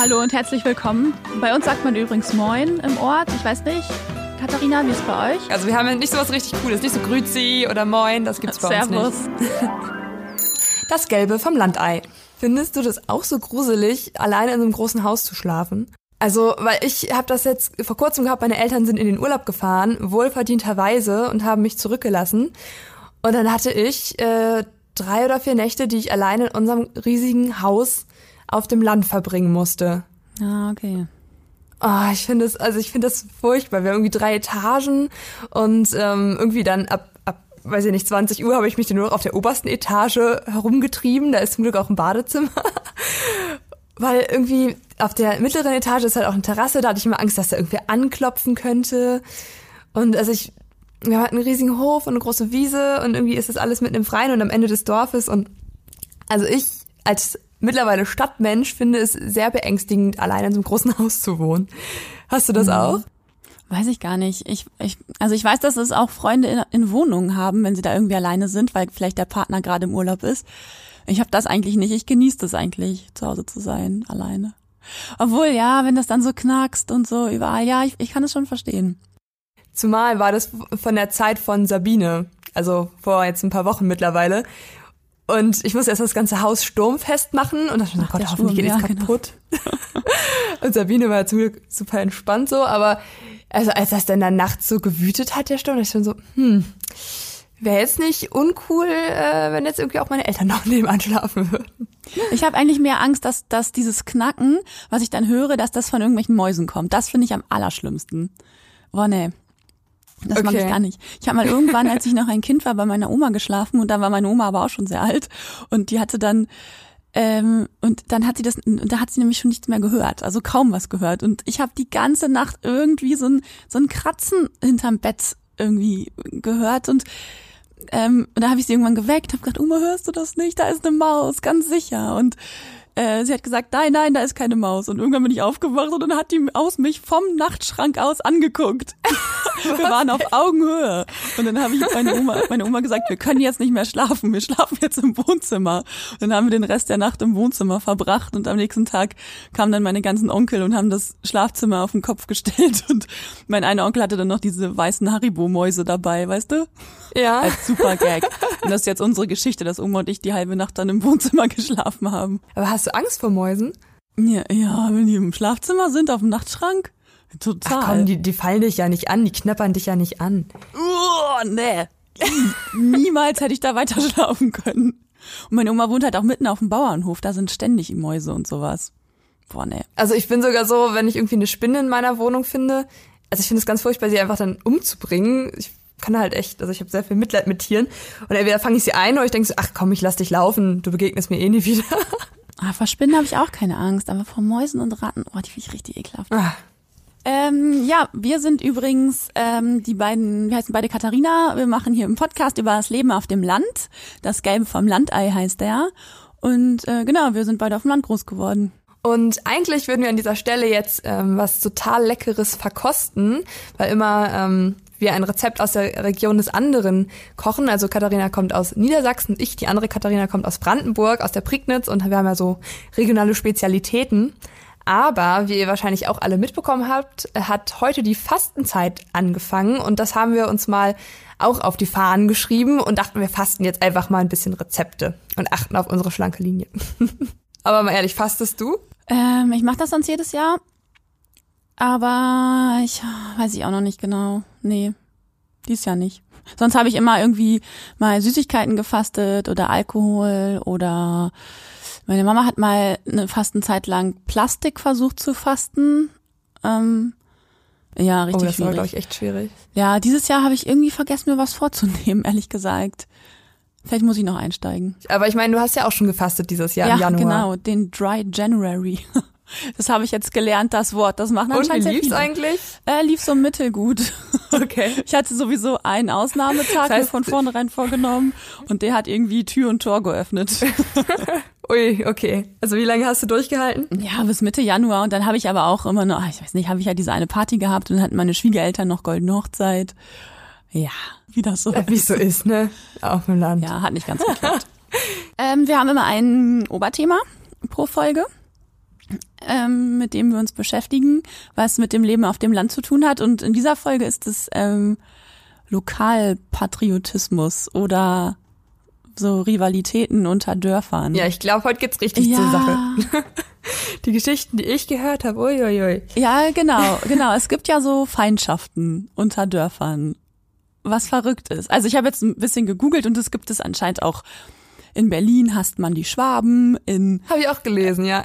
hallo und herzlich willkommen. Bei uns sagt man übrigens Moin im Ort. Ich weiß nicht, Katharina, wie ist es bei euch? Also wir haben nicht so was richtig Cooles, nicht so Grüzi oder Moin, das gibt's bei Servus. uns nicht. Das Gelbe vom Landei. Findest du das auch so gruselig, alleine in so einem großen Haus zu schlafen? Also, weil ich habe das jetzt vor kurzem gehabt, meine Eltern sind in den Urlaub gefahren, wohlverdienterweise, und haben mich zurückgelassen. Und dann hatte ich äh, drei oder vier Nächte, die ich alleine in unserem riesigen Haus auf dem Land verbringen musste. Ah, okay. Oh, ich finde es, also ich finde das furchtbar. Wir haben irgendwie drei Etagen und ähm, irgendwie dann ab, ab, weiß ich nicht, 20 Uhr habe ich mich dann nur noch auf der obersten Etage herumgetrieben. Da ist zum Glück auch ein Badezimmer. Weil irgendwie auf der mittleren Etage ist halt auch eine Terrasse, da hatte ich immer Angst, dass da irgendwer anklopfen könnte. Und also ich, wir hatten einen riesigen Hof und eine große Wiese und irgendwie ist das alles mitten im Freien und am Ende des Dorfes. Und also ich als mittlerweile Stadtmensch finde es sehr beängstigend, allein in so einem großen Haus zu wohnen. Hast du das Mhm. auch? Weiß ich gar nicht. Ich, ich, also ich weiß, dass es auch Freunde in, in Wohnungen haben, wenn sie da irgendwie alleine sind, weil vielleicht der Partner gerade im Urlaub ist. Ich habe das eigentlich nicht. Ich genieße das eigentlich, zu Hause zu sein, alleine. Obwohl, ja, wenn das dann so knackst und so überall, ja, ich, ich kann es schon verstehen. Zumal war das von der Zeit von Sabine, also vor jetzt ein paar Wochen mittlerweile. Und ich musste erst das ganze Haus sturmfest machen und dachte, oh Gott, hoffentlich Sturm, geht ja, nichts genau. kaputt. und Sabine war zum Glück super entspannt so, aber also als das dann dann nachts so gewütet hat, der Sturm, da ich schon so, hm, wäre jetzt nicht uncool, äh, wenn jetzt irgendwie auch meine Eltern noch nebenan schlafen würden. Ich habe eigentlich mehr Angst, dass, dass dieses Knacken, was ich dann höre, dass das von irgendwelchen Mäusen kommt. Das finde ich am allerschlimmsten. Boah, nee. Das mag ich Okay. gar nicht. Ich habe mal irgendwann, als ich noch ein Kind war, bei meiner Oma geschlafen und da war meine Oma aber auch schon sehr alt und die hatte dann ähm, und dann hat sie das, da hat sie nämlich schon nichts mehr gehört, also kaum was gehört. Und ich habe die ganze Nacht irgendwie so ein so ein Kratzen hinterm Bett irgendwie gehört und ähm, und da habe ich sie irgendwann geweckt, habe gesagt, Oma, hörst du das nicht? Da ist eine Maus, ganz sicher. Und äh, sie hat gesagt, nein, nein, da ist keine Maus. Und irgendwann bin ich aufgewacht und dann hat die aus mich vom Nachtschrank aus angeguckt. wir waren auf Augenhöhe. Und dann habe ich meine Oma, meine Oma gesagt, wir können jetzt nicht mehr schlafen, wir schlafen jetzt im Wohnzimmer. Und dann haben wir den Rest der Nacht im Wohnzimmer verbracht und am nächsten Tag kamen dann meine ganzen Onkel und haben das Schlafzimmer auf den Kopf gestellt und mein einer Onkel hatte dann noch diese weißen Haribo-Mäuse dabei, weißt du? Ja. Als super Gag. Und das ist jetzt unsere Geschichte, dass Oma und ich die halbe Nacht dann im Wohnzimmer geschlafen haben. Aber hast du Angst vor Mäusen? Ja, ja wenn die im Schlafzimmer sind, auf dem Nachtschrank, total. Ach komm, die, die fallen dich ja nicht an, die knappern dich ja nicht an. Oh, nee. Niemals hätte ich da weiter schlafen können. Und meine Oma wohnt halt auch mitten auf dem Bauernhof, da sind ständig Mäuse und sowas. Boah, nee. Also ich bin sogar so, wenn ich irgendwie eine Spinne in meiner Wohnung finde, also ich finde es ganz furchtbar, sie einfach dann umzubringen. Ich kann halt echt, also ich habe sehr viel Mitleid mit Tieren. Und entweder fange ich sie ein oder ich denke so, ach komm, ich lass dich laufen, du begegnest mir eh nie wieder. Ah, vor Spinnen habe ich auch keine Angst, aber vor Mäusen und Ratten, oh, die finde ich richtig ekelhaft. Ah, Ähm, ja, wir sind übrigens ähm, die beiden, wir heißen beide Katharina. Wir machen hier im Podcast über das Leben auf dem Land. Das Gelbe vom Landei heißt der. Und äh, genau, wir sind beide auf dem Land groß geworden. Und eigentlich würden wir an dieser Stelle jetzt ähm, was total Leckeres verkosten, weil immer ähm, wir ein Rezept aus der Region des anderen kochen. Also Katharina kommt aus Niedersachsen, ich, die andere Katharina kommt aus Brandenburg, aus der Prignitz und wir haben ja so regionale Spezialitäten. Aber, wie ihr wahrscheinlich auch alle mitbekommen habt, hat heute die Fastenzeit angefangen und das haben wir uns mal auch auf die Fahnen geschrieben und dachten, wir fasten jetzt einfach mal ein bisschen Rezepte und achten auf unsere schlanke Linie. Aber mal ehrlich, fastest du? Ähm, ich mache das sonst jedes Jahr. Aber ich weiß ich auch noch nicht genau. Nee, dies Jahr nicht. Sonst habe ich immer irgendwie mal Süßigkeiten gefastet oder Alkohol oder meine Mama hat mal eine Fastenzeit lang Plastik versucht zu fasten. Ähm, ja, Oh, richtig das war, schwierig. glaube ich, echt schwierig. Ja, dieses Jahr habe ich irgendwie vergessen, mir was vorzunehmen, ehrlich gesagt. Vielleicht muss ich noch einsteigen. Aber ich meine, du hast ja auch schon gefastet dieses Jahr im Januar. genau, den Dry January. Das habe ich jetzt gelernt, das Wort. Das machen Und wie anscheinend lief's eigentlich? Äh, lief so mittelgut. Okay. Ich hatte sowieso einen Ausnahmetag Das heißt- von vornherein vorgenommen und der hat irgendwie Tür und Tor geöffnet. Ui, okay. Also wie lange hast du durchgehalten? Ja, bis Mitte Januar und dann habe ich aber auch immer noch, ich weiß nicht, habe ich ja diese eine Party gehabt und dann hatten meine Schwiegereltern noch goldene Hochzeit. Ja, wie das so Äh, Wie es so ist, ne? Auf dem Land. Ja, hat nicht ganz geklappt. ähm, wir haben immer ein Oberthema pro Folge. Ähm, mit dem wir uns beschäftigen, was mit dem Leben auf dem Land zu tun hat. Und in dieser Folge ist es ähm, Lokalpatriotismus oder so Rivalitäten unter Dörfern. Ja, ich glaube, heute geht's richtig Ja. zur Sache. Die Geschichten, die ich gehört habe, uiuiui. Ja, genau, genau. Es gibt ja so Feindschaften unter Dörfern, was verrückt ist. Also ich habe jetzt ein bisschen gegoogelt und es gibt es anscheinend auch. In Berlin hasst man die Schwaben, in Habe ich auch gelesen, ja.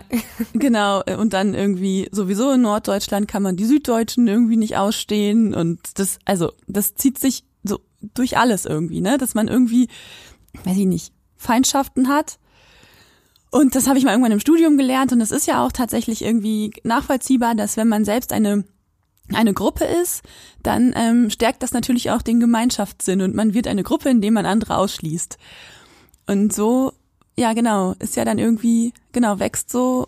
genau und dann irgendwie sowieso in Norddeutschland kann man die Süddeutschen irgendwie nicht ausstehen und das also das zieht sich so durch alles irgendwie, ne, dass man irgendwie weiß ich nicht, Feindschaften hat. Und das habe ich mal irgendwann im Studium gelernt und es ist ja auch tatsächlich irgendwie nachvollziehbar, dass wenn man selbst eine eine Gruppe ist, dann ähm, stärkt das natürlich auch den Gemeinschaftssinn und man wird eine Gruppe, indem man andere ausschließt. Und so, ja genau, ist ja dann irgendwie, genau, wächst so,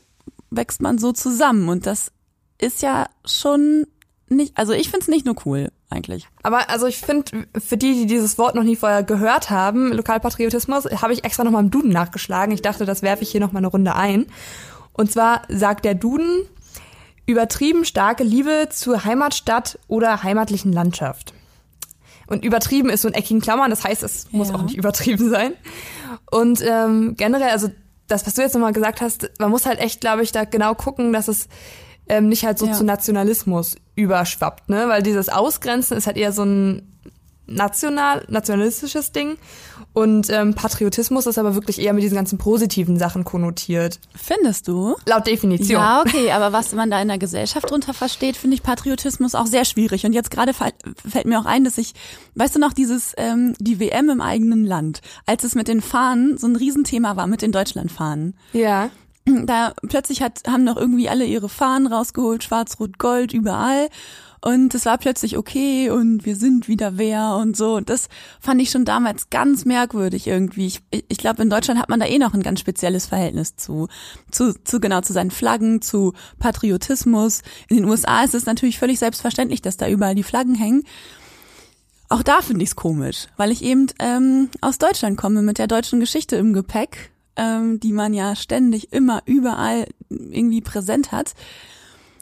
wächst man so zusammen und das ist ja schon nicht, also ich find's nicht nur cool, eigentlich. Aber also ich finde, für die, die dieses Wort noch nie vorher gehört haben, Lokalpatriotismus, habe ich extra nochmal im Duden nachgeschlagen. Ich dachte, das werfe ich hier nochmal eine Runde ein. Und zwar sagt der Duden, übertrieben starke Liebe zur Heimatstadt oder heimatlichen Landschaft. Und übertrieben ist so in eckigen Klammern, das heißt, es muss Ja. auch nicht übertrieben sein. Und ähm, generell, also das, was du jetzt nochmal gesagt hast, man muss halt echt, glaube ich, da genau gucken, dass es ähm, nicht halt so Ja. zu Nationalismus überschwappt, ne? Weil dieses Ausgrenzen ist halt eher so ein national, nationalistisches Ding. Und ähm, Patriotismus ist aber wirklich eher mit diesen ganzen positiven Sachen konnotiert. Findest du? Laut Definition. Ja, okay, aber was man da in der Gesellschaft drunter versteht, finde ich Patriotismus auch sehr schwierig. Und jetzt gerade fällt mir auch ein, dass ich, weißt du noch, dieses, ähm, die WM im eigenen Land, als es mit den Fahnen so ein Riesenthema war, mit den Deutschlandfahnen. Ja. Da plötzlich hat, haben noch irgendwie alle ihre Fahnen rausgeholt, schwarz, rot, gold, überall. Und es war plötzlich okay und wir sind wieder wer und so. Und das fand ich schon damals ganz merkwürdig irgendwie. Ich, ich glaube, in Deutschland hat man da eh noch ein ganz spezielles Verhältnis zu, zu, zu genau zu seinen Flaggen, zu Patriotismus. In den USA ist es natürlich völlig selbstverständlich, dass da überall die Flaggen hängen. Auch da finde ich es komisch, weil ich eben ähm, aus Deutschland komme mit der deutschen Geschichte im Gepäck, ähm, die man ja ständig immer überall irgendwie präsent hat.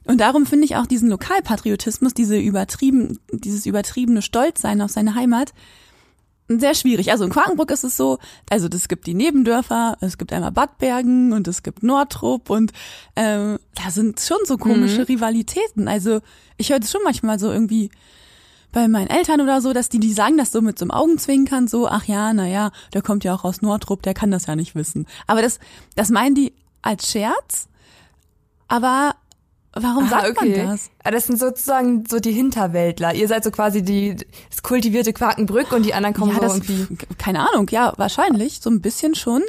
Und darum finde ich auch diesen Lokalpatriotismus, diese übertrieben, dieses übertriebene Stolzsein auf seine Heimat, sehr schwierig. Also in Quakenbrück ist es so, also es gibt die Nebendörfer, es gibt einmal Bad Bergen und es gibt Nordrup und ähm, da sind schon so komische Rivalitäten. Also ich höre es schon manchmal so irgendwie bei meinen Eltern oder so, dass die, die sagen das so mit so einem Augenzwinkern, so, ach ja, na ja, der kommt ja auch aus Nordrup, der kann das ja nicht wissen. Aber das, das meinen die als Scherz, aber warum sagt man das? Ah, das sind sozusagen so die Hinterwäldler. Ihr seid so quasi die das kultivierte Quakenbrück und die anderen kommen ja, so das, irgendwie. keine Ahnung, ja, wahrscheinlich, so ein bisschen schon.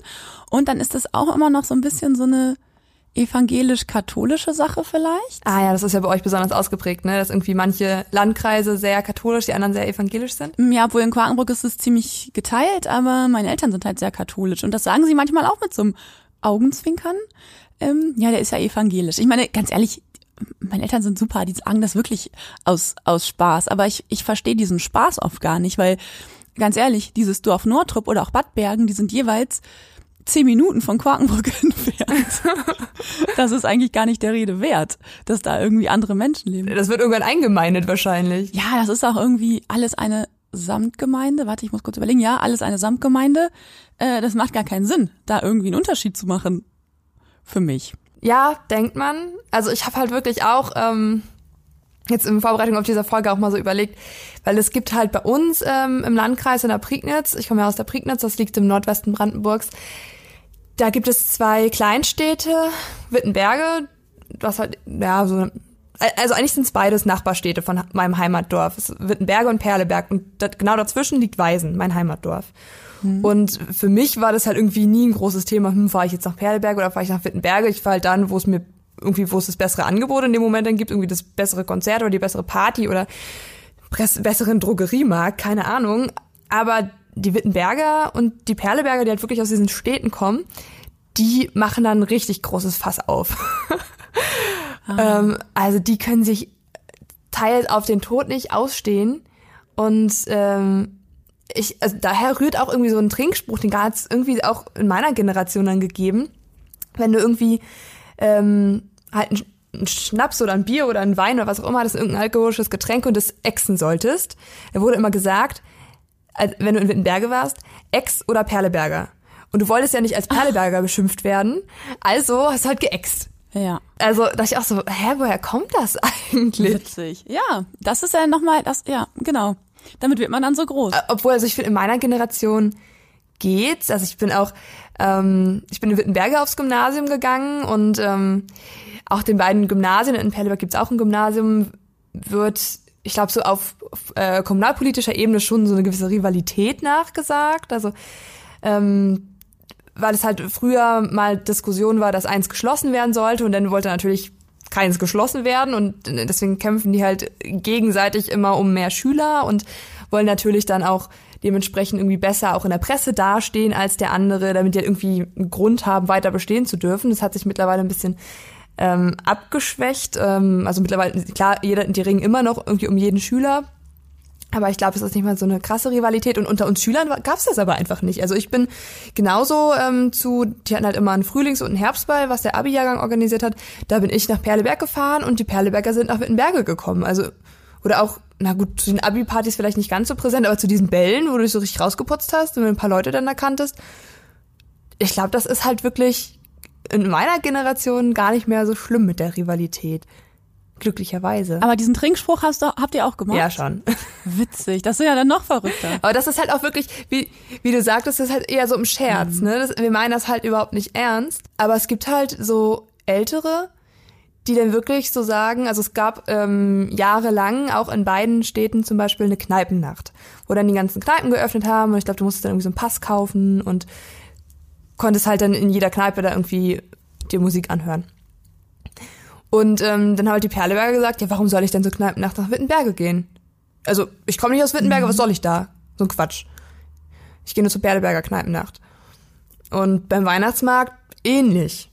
Und dann ist das auch immer noch so ein bisschen so eine evangelisch-katholische Sache vielleicht. Ah ja, das ist ja bei euch besonders ausgeprägt, ne? Dass irgendwie manche Landkreise sehr katholisch, die anderen sehr evangelisch sind. Ja, obwohl in Quakenbrück ist es ziemlich geteilt, aber meine Eltern sind halt sehr katholisch. Und das sagen sie manchmal auch mit so einem Augenzwinkern. Ähm, ja, der ist ja evangelisch. Ich meine, ganz ehrlich, meine Eltern sind super, die sagen das wirklich aus, aus Spaß. Aber ich, ich verstehe diesen Spaß oft gar nicht, weil, ganz ehrlich, dieses Dorf Nordrup oder auch Bad Bergen, die sind jeweils zehn Minuten von Quakenbrück entfernt. das ist eigentlich gar nicht der Rede wert, dass da irgendwie andere Menschen leben. Das wird irgendwann eingemeindet wahrscheinlich. Ja, das ist auch irgendwie alles eine Samtgemeinde. Warte, ich muss kurz überlegen. Ja, alles eine Samtgemeinde. Äh, das macht gar keinen Sinn, da irgendwie einen Unterschied zu machen. Für mich. Ja, denkt man. Also ich habe halt wirklich auch ähm, jetzt in Vorbereitung auf diese Folge auch mal so überlegt, weil es gibt halt bei uns ähm, im Landkreis in der Prignitz, ich komme ja aus der Prignitz, das liegt im Nordwesten Brandenburgs, da gibt es zwei Kleinstädte, Wittenberge, was halt, ja, so, also eigentlich sind es beides Nachbarstädte von meinem Heimatdorf. Wittenberge und Perleberg und da, genau dazwischen liegt Weisen, mein Heimatdorf. Und für mich war das halt irgendwie nie ein großes Thema, hm, fahre ich jetzt nach Perleberg oder fahre ich nach Wittenberge? Ich fahre halt dann, wo es mir irgendwie, wo es das bessere Angebot in dem Moment dann gibt, irgendwie das bessere Konzert oder die bessere Party oder besseren Drogeriemarkt, keine Ahnung. Aber die Wittenberger und die Perleberger, die halt wirklich aus diesen Städten kommen, die machen dann ein richtig großes Fass auf. ähm, also die können sich teils auf den Tod nicht ausstehen und ähm, ich, also daher rührt auch irgendwie so ein Trinkspruch, den hat es irgendwie auch in meiner Generation dann gegeben. Wenn du irgendwie ähm, halt ein, ein Schnaps oder ein Bier oder ein Wein oder was auch immer, das ist irgendein alkoholisches Getränk und das exen solltest, da wurde immer gesagt, wenn du in Wittenberge warst, Ex oder Perleberger. Und du wolltest ja nicht als Perleberger beschimpft werden, also hast du halt geäxt. Ja. Also dachte ich auch so, hä, woher kommt das eigentlich? Witzig. Ja, das ist ja nochmal, das, ja, genau. Damit wird man dann so groß. Obwohl, also ich finde, in meiner Generation geht's. Also ich bin auch, ähm, ich bin in Wittenberge aufs Gymnasium gegangen und ähm, auch den beiden Gymnasien, in Perleberg gibt's auch ein Gymnasium, wird, ich glaube, so auf, auf äh, kommunalpolitischer Ebene schon so eine gewisse Rivalität nachgesagt. Also ähm, weil es halt früher mal Diskussion war, dass eins geschlossen werden sollte und dann wollte natürlich keins geschlossen werden und deswegen kämpfen die halt gegenseitig immer um mehr Schüler und wollen natürlich dann auch dementsprechend irgendwie besser auch in der Presse dastehen als der andere, damit die halt irgendwie einen Grund haben, weiter bestehen zu dürfen. Das hat sich mittlerweile ein bisschen ähm, abgeschwächt. Ähm, also mittlerweile, klar, jeder, die ringen immer noch irgendwie um jeden Schüler. Aber ich glaube, es ist nicht mal so eine krasse Rivalität. Und unter uns Schülern gab es das aber einfach nicht. Also ich bin genauso ähm, zu, die hatten halt immer einen Frühlings- und einen Herbstball, was der Abi-Jahrgang organisiert hat. Da bin ich nach Perleberg gefahren und die Perleberger sind nach Wittenberge gekommen. Also, oder auch, na gut, zu den Abi-Partys vielleicht nicht ganz so präsent, aber zu diesen Bällen, wo du dich so richtig rausgeputzt hast und ein paar Leute dann erkanntest. Ich glaube, das ist halt wirklich in meiner Generation gar nicht mehr so schlimm mit der Rivalität. Glücklicherweise. Aber diesen Trinkspruch hast du, habt ihr auch gemacht? Ja, schon. Witzig. Das ist ja dann noch verrückter. Aber das ist halt auch wirklich, wie, wie du sagtest, das ist halt eher so im Scherz, mhm. ne? Das, wir meinen das halt überhaupt nicht ernst. Aber es gibt halt so Ältere, die dann wirklich so sagen, also es gab ähm, jahrelang auch in beiden Städten zum Beispiel eine Kneipennacht, wo dann die ganzen Kneipen geöffnet haben und ich glaube, du musstest dann irgendwie so einen Pass kaufen und konntest halt dann in jeder Kneipe da irgendwie dir Musik anhören. Und ähm, dann hat die Perleberger gesagt, ja, warum soll ich denn zur Kneipennacht nach Wittenberge gehen? Also, ich komme nicht aus Wittenberge, mhm. was soll ich da? So ein Quatsch. Ich gehe nur zur Perleberger Kneipennacht. Und beim Weihnachtsmarkt ähnlich.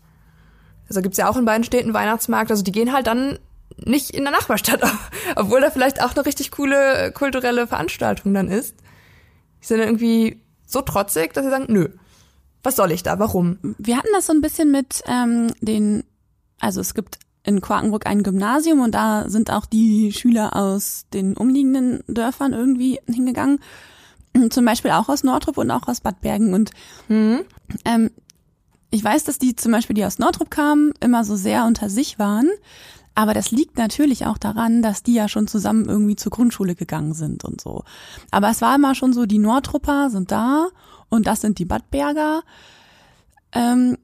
Also gibt's ja auch in beiden Städten Weihnachtsmarkt. Also die gehen halt dann nicht in der Nachbarstadt, obwohl da vielleicht auch eine richtig coole kulturelle Veranstaltung dann ist. Die sind dann irgendwie so trotzig, dass sie sagen, nö, was soll ich da, warum? Wir hatten das so ein bisschen mit ähm, den, also es gibt in Quakenbrück ein Gymnasium und da sind auch die Schüler aus den umliegenden Dörfern irgendwie hingegangen. Zum Beispiel auch aus Nordrup und auch aus Bad Bergen. Und mhm. ähm, ich weiß, dass die zum Beispiel, die aus Nordrup kamen, immer so sehr unter sich waren. Aber das liegt natürlich auch daran, dass die ja schon zusammen irgendwie zur Grundschule gegangen sind und so. Aber es war immer schon so, die Nordrupper sind da und das sind die Badberger. Ähm,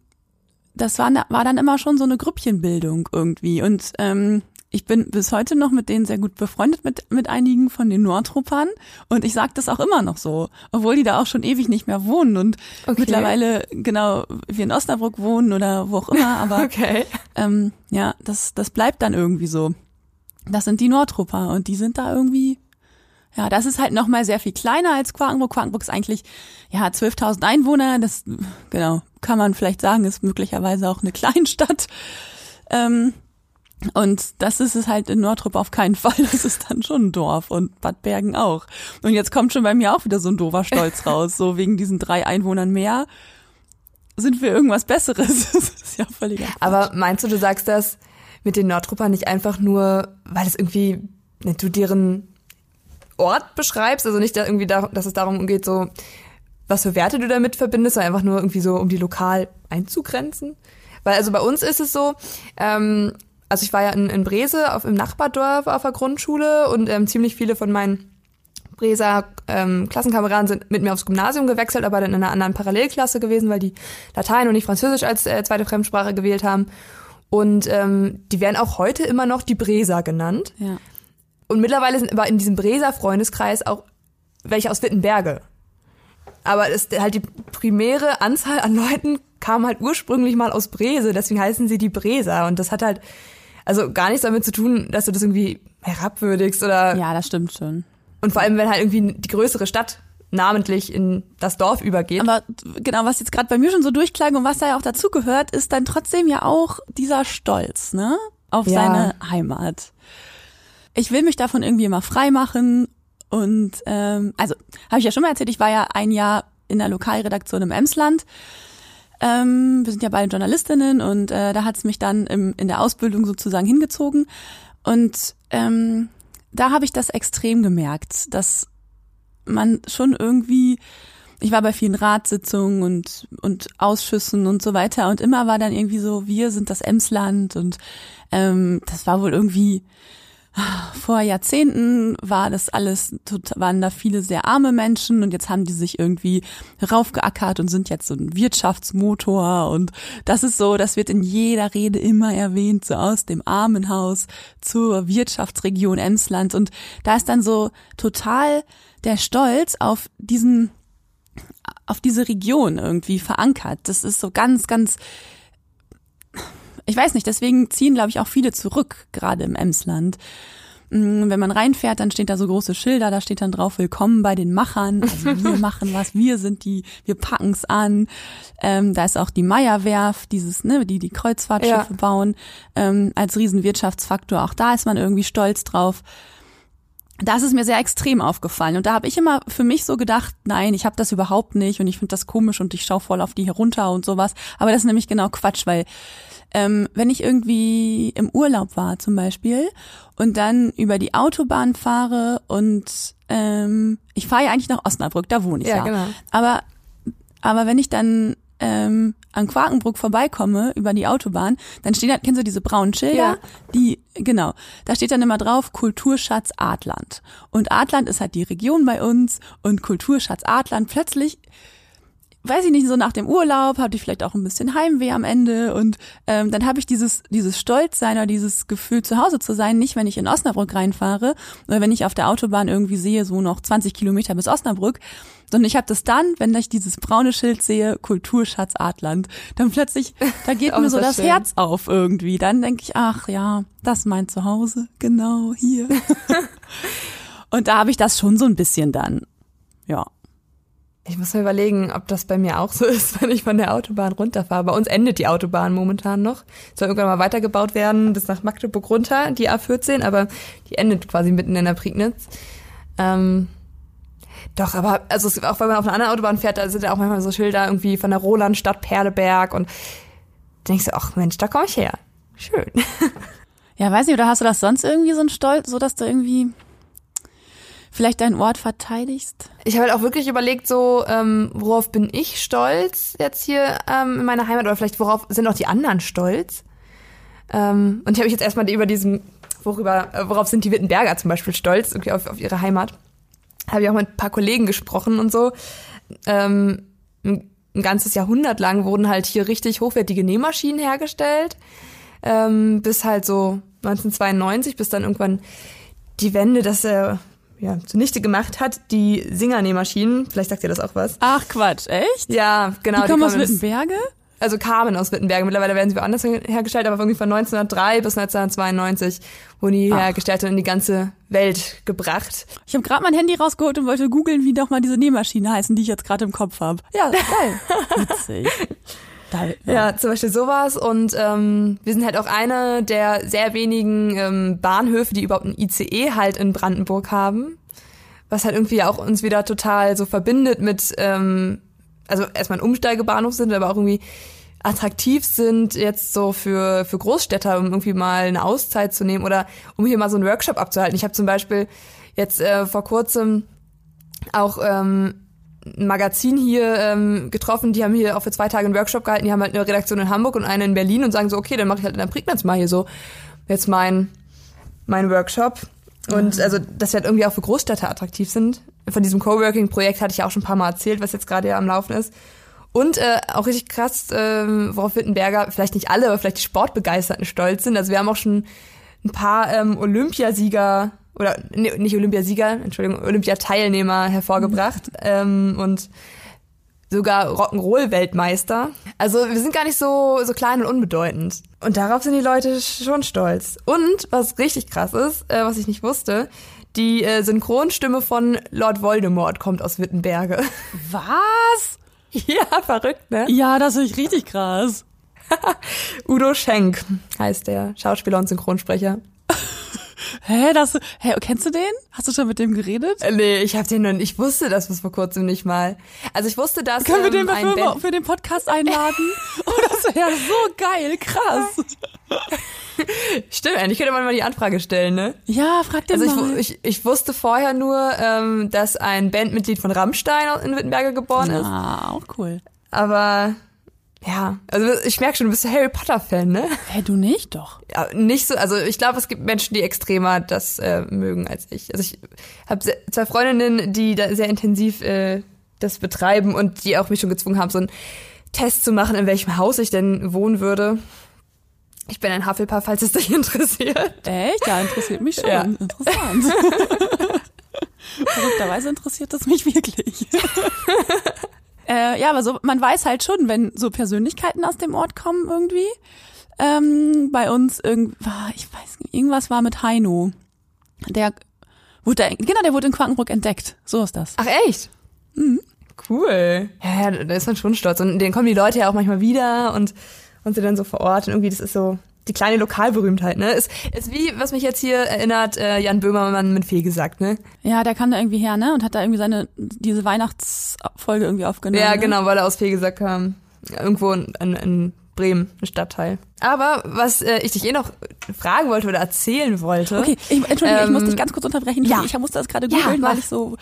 das war, war dann immer schon so eine Grüppchenbildung irgendwie. Und ähm, ich bin bis heute noch mit denen sehr gut befreundet, mit, mit einigen von den Nordtruppern. Und ich sage das auch immer noch so, obwohl die da auch schon ewig nicht mehr wohnen und okay. mittlerweile genau wir in Osnabrück wohnen oder wo auch immer. Aber okay. ähm, ja, das, das bleibt dann irgendwie so. Das sind die Nordtrupper und die sind da irgendwie ja, das ist halt nochmal sehr viel kleiner als Quakenburg. Quakenburg ist eigentlich, ja, 12.000 Einwohner. Das, genau, kann man vielleicht sagen, ist möglicherweise auch eine Kleinstadt. Ähm, und das ist es halt in Nordrup auf keinen Fall. Das ist dann schon ein Dorf und Bad Bergen auch. Und jetzt kommt schon bei mir auch wieder so ein doofer Stolz raus. So wegen diesen drei Einwohnern mehr sind wir irgendwas Besseres. Das ist ja völlig. Aber meinst du, du sagst das mit den Nordtruppern nicht einfach nur, weil es irgendwie, ne, du deren Ort beschreibst, also nicht da irgendwie, da, dass es darum geht, so was für Werte du damit verbindest, sondern einfach nur irgendwie so, um die lokal einzugrenzen. Weil also bei uns ist es so, ähm, also ich war ja in, in Brese auf, im Nachbardorf auf der Grundschule und ähm, ziemlich viele von meinen Breser ähm, Klassenkameraden sind mit mir aufs Gymnasium gewechselt, aber dann in einer anderen Parallelklasse gewesen, weil die Latein und nicht Französisch als äh, zweite Fremdsprache gewählt haben. Und ähm, die werden auch heute immer noch die Breser genannt. Ja. Und mittlerweile sind aber in diesem Breser Freundeskreis auch welche aus Wittenberge. Aber es, halt die primäre Anzahl an Leuten kam halt ursprünglich mal aus Brese, deswegen heißen sie die Breser. Und das hat halt also gar nichts damit zu tun, dass du das irgendwie herabwürdigst oder. Ja, das stimmt schon. Und vor allem, wenn halt irgendwie die größere Stadt namentlich in das Dorf übergeht. Aber genau, was jetzt gerade bei mir schon so durchklang und was da ja auch dazu gehört, ist dann trotzdem ja auch dieser Stolz, ne? Auf ja. seine Heimat ich will mich davon irgendwie immer frei machen. Und ähm, also habe ich ja schon mal erzählt, ich war ja ein Jahr in der Lokalredaktion im Emsland. Ähm, wir sind ja beide Journalistinnen und äh, da hat's mich dann im, in der Ausbildung sozusagen hingezogen. Und ähm, da habe ich das extrem gemerkt, dass man schon irgendwie, ich war bei vielen Ratssitzungen und, und Ausschüssen und so weiter und immer war dann irgendwie so, wir sind das Emsland und ähm, das war wohl irgendwie vor Jahrzehnten war das alles, waren da viele sehr arme Menschen und jetzt haben die sich irgendwie raufgeackert und sind jetzt so ein Wirtschaftsmotor und das ist so, das wird in jeder Rede immer erwähnt, so aus dem Armenhaus zur Wirtschaftsregion Emsland und da ist dann so total der Stolz auf diesen, auf diese Region irgendwie verankert. Das ist so ganz, ganz ich weiß nicht, deswegen ziehen, glaube ich, auch viele zurück, gerade im Emsland. Mm, wenn man reinfährt, dann steht da so große Schilder, da steht dann drauf, willkommen bei den Machern. Also wir machen was, wir sind die, wir packen's an. Ähm, da ist auch die Meierwerft, dieses, ne, die die Kreuzfahrtschiffe ja. bauen, ähm, als Riesenwirtschaftsfaktor. Auch da ist man irgendwie stolz drauf. Das ist mir sehr extrem aufgefallen und da habe ich immer für mich so gedacht, nein, ich habe das überhaupt nicht und ich finde das komisch und ich schaue voll auf die herunter und sowas. Aber das ist nämlich genau Quatsch, weil ähm, wenn ich irgendwie im Urlaub war zum Beispiel und dann über die Autobahn fahre und ähm, ich fahre ja eigentlich nach Osnabrück, da wohne ich ja. ja. Genau. Aber, aber wenn ich dann ähm, an Quakenbrück vorbeikomme über die Autobahn, dann stehen da, kennst du diese braunen Schilder? Ja. Die, genau, da steht dann immer drauf Kulturschatz Adland. Und Adland ist halt die Region bei uns und Kulturschatz Adland. Plötzlich weiß ich nicht, so nach dem Urlaub hatte ich vielleicht auch ein bisschen Heimweh am Ende und ähm, dann habe ich dieses dieses Stolzsein oder dieses Gefühl zu Hause zu sein, nicht wenn ich in Osnabrück reinfahre oder wenn ich auf der Autobahn irgendwie sehe, so noch 20 Kilometer bis Osnabrück, sondern ich habe das dann, wenn ich dieses braune Schild sehe, Kulturschatz Adland, dann plötzlich, da geht mir so das schön. Herz auf irgendwie. Dann denke ich, ach ja, das ist mein Zuhause, genau hier. und da habe ich das schon so ein bisschen dann, ja. Ich muss mal überlegen, ob das bei mir auch so ist, wenn ich von der Autobahn runterfahre. Bei uns endet die Autobahn momentan noch. Soll irgendwann mal weitergebaut werden bis nach Magdeburg runter, die A14, aber die endet quasi mitten in der Prignitz. Ähm, doch, aber also es, auch wenn man auf einer anderen Autobahn fährt, da sind ja auch manchmal so Schilder irgendwie von der Rolandstadt Perleberg und denkst du, ach Mensch, da komme ich her. Schön. Ja, weiß nicht, oder hast du das sonst irgendwie so ein Stolz, so dass du irgendwie vielleicht deinen Ort verteidigst? Ich habe halt auch wirklich überlegt, so, ähm, worauf bin ich stolz jetzt hier ähm, in meiner Heimat oder vielleicht worauf sind auch die anderen stolz? Ähm, und ich habe mich jetzt erstmal über diesen, worüber, äh, worauf sind die Wittenberger zum Beispiel stolz, irgendwie auf, auf ihre Heimat. Habe ich auch mit ein paar Kollegen gesprochen und so. Ähm, ein, ganzes Jahrhundert lang wurden halt hier richtig hochwertige Nähmaschinen hergestellt. Ähm, bis halt so 1992, bis dann irgendwann die Wende, dass äh, ja, zunichte gemacht hat, die Singernähmaschinen. Vielleicht sagt ihr das auch was. Ach Quatsch, echt? Ja, genau. Die, die kommen aus Wittenberge? Also kamen aus Wittenberge. Mittlerweile werden sie woanders hergestellt, aber irgendwie von 1903 bis 1992 wurden die Ach. hergestellt und in die ganze Welt gebracht. Ich habe gerade mein Handy rausgeholt und wollte googeln, wie doch mal diese Nähmaschinen heißen, die ich jetzt gerade im Kopf habe. Ja, geil. Witzig. Ja. ja. zum Beispiel sowas. Und ähm, wir sind halt auch eine der sehr wenigen ähm, Bahnhöfe, die überhaupt ein ICE halt in Brandenburg haben. Was halt irgendwie auch uns wieder total so verbindet mit, ähm, also erstmal ein Umsteigebahnhof sind, aber auch irgendwie attraktiv sind jetzt so für, für Großstädter, um irgendwie mal eine Auszeit zu nehmen oder um hier mal so einen Workshop abzuhalten. Ich habe zum Beispiel jetzt äh, vor kurzem auch ähm, ein Magazin hier ähm, getroffen, die haben hier auch für zwei Tage einen Workshop gehalten, die haben halt eine Redaktion in Hamburg und eine in Berlin und sagen so, okay, dann mache ich halt in der Prignitz mal hier so jetzt mein, mein Workshop. Und mhm. also, dass wir halt irgendwie auch für Großstädte attraktiv sind. Von diesem Coworking-Projekt hatte ich ja auch schon ein paar Mal erzählt, was jetzt gerade ja am Laufen ist. Und äh, auch richtig krass, äh, worauf Wittenberger, vielleicht nicht alle, aber vielleicht die Sportbegeisterten stolz sind. Also wir haben auch schon ein paar ähm, Olympiasieger oder nee, nicht Olympiasieger, Entschuldigung, Olympiateilnehmer hervorgebracht mhm. ähm, und sogar Rock'n'Roll-Weltmeister. Also wir sind gar nicht so, so klein und unbedeutend. Und darauf sind die Leute schon stolz. Und was richtig krass ist, äh, was ich nicht wusste, die äh, Synchronstimme von Lord Voldemort kommt aus Wittenberge. Was? Ja, verrückt, ne? Ja, das ist richtig krass. Udo Schenk heißt der Schauspieler und Synchronsprecher. Hä, das, hä, kennst du den? Hast du schon mit dem geredet? Äh, Nee, ich hab den noch, ich wusste das bis vor kurzem nicht mal. Also ich wusste, dass Können wir den ähm, für, den Podcast einladen? oh, das wäre so geil, krass. Stimmt, eigentlich könnte man mal die Anfrage stellen, ne? Ja, frag den Also ich, mal. wu- ich, ich wusste vorher nur, ähm, dass ein Bandmitglied von Rammstein in Wittenberge geboren ist. ah, auch cool. Aber ja, also ich merke schon, du bist ein Harry Potter Fan, ne? Hä, du nicht doch? Ja, nicht so, also ich glaube, es gibt Menschen, die extremer das äh, mögen als ich. Also ich habe zwei Freundinnen, die da sehr intensiv äh, das betreiben und die auch mich schon gezwungen haben, so einen Test zu machen, in welchem Haus ich denn wohnen würde. Ich bin ein Hufflepuff, falls es dich interessiert. Echt? Ja, interessiert mich schon. Ja. Interessant. Verrückterweise interessiert das mich wirklich. äh, ja, aber so, man weiß halt schon, wenn so Persönlichkeiten aus dem Ort kommen irgendwie. Ähm, bei uns irgendwas, ich weiß nicht, irgendwas war mit Heino. Der wurde, genau, der wurde in Quakenbrück entdeckt. So ist das. Ach echt? Cool. Ja, ja, da ist man schon stolz. Und denen kommen die Leute ja auch manchmal wieder und, und sie dann so vor Ort. Und irgendwie, das ist so die kleine Lokalberühmtheit, ne? Ist, ist wie, was mich jetzt hier erinnert, äh, Jan Böhmermann mit Fee gesagt, ne? Ja, der kam da irgendwie her, ne? Und hat da irgendwie seine, diese Weihnachtsfolge irgendwie aufgenommen. Ja, ne? genau, weil er aus Fegesack kam. Irgendwo in, in, in Bremen, ein Stadtteil. Aber was äh, ich dich eh noch fragen wollte oder erzählen wollte. Okay, ich, Entschuldige, ich Ähm, muss dich ganz kurz unterbrechen. ja. Ich musste das gerade Ja, googeln, mach. weil ich so